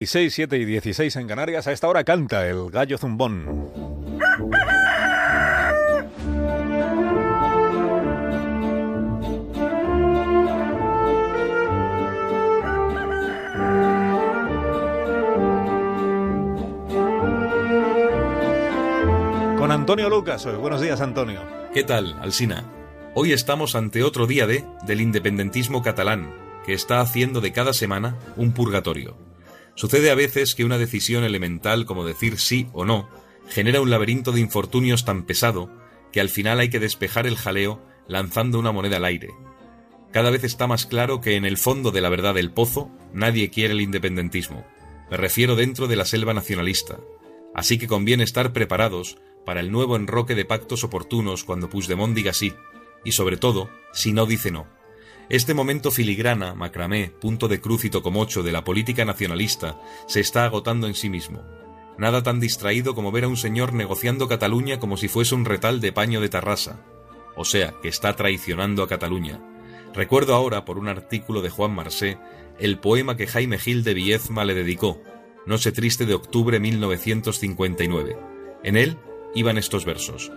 6, 7 y 16 en Canarias. A esta hora canta el gallo zumbón. Con Antonio Lucas hoy. Buenos días, Antonio. ¿Qué tal, Alsina? Hoy estamos ante otro día de del independentismo catalán, que está haciendo de cada semana un purgatorio. Sucede a veces que una decisión elemental como decir sí o no genera un laberinto de infortunios tan pesado que al final hay que despejar el jaleo lanzando una moneda al aire. Cada vez está más claro que en el fondo de la verdad del pozo nadie quiere el independentismo. Me refiero dentro de la selva nacionalista. Así que conviene estar preparados para el nuevo enroque de pactos oportunos cuando Puigdemont diga sí, y sobre todo, si no dice no. Este momento filigrana, macramé, punto de cruz y tocomocho de la política nacionalista se está agotando en sí mismo. Nada tan distraído como ver a un señor negociando Cataluña como si fuese un retal de paño de Tarrasa. O sea, que está traicionando a Cataluña. Recuerdo ahora, por un artículo de Juan Marsé, el poema que Jaime Gil de Viezma le dedicó, Noche Triste de octubre 1959. En él iban estos versos.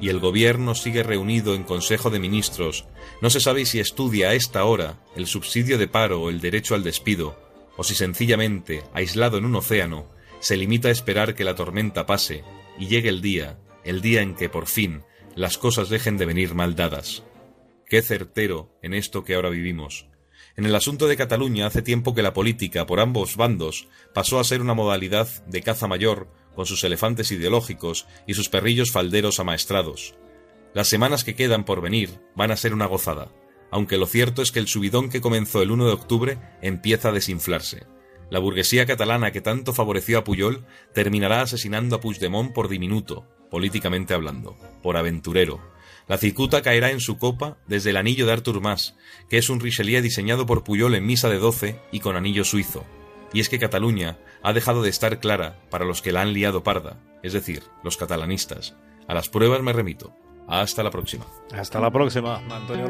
Y el gobierno sigue reunido en Consejo de Ministros. No se sabe si estudia a esta hora el subsidio de paro o el derecho al despido, o si sencillamente, aislado en un océano, se limita a esperar que la tormenta pase y llegue el día, el día en que por fin las cosas dejen de venir mal dadas. Qué certero en esto que ahora vivimos. En el asunto de Cataluña hace tiempo que la política por ambos bandos pasó a ser una modalidad de caza mayor con sus elefantes ideológicos y sus perrillos falderos amaestrados. Las semanas que quedan por venir van a ser una gozada, aunque lo cierto es que el subidón que comenzó el 1 de octubre empieza a desinflarse. La burguesía catalana que tanto favoreció a Puyol terminará asesinando a Puigdemont por diminuto, políticamente hablando, por aventurero. La cicuta caerá en su copa desde el anillo de Artur Mas, que es un Richelieu diseñado por Puyol en misa de doce y con anillo suizo, y es que Cataluña ha dejado de estar clara para los que la han liado parda, es decir, los catalanistas. A las pruebas me remito. Hasta la próxima. Hasta la próxima, Antonio.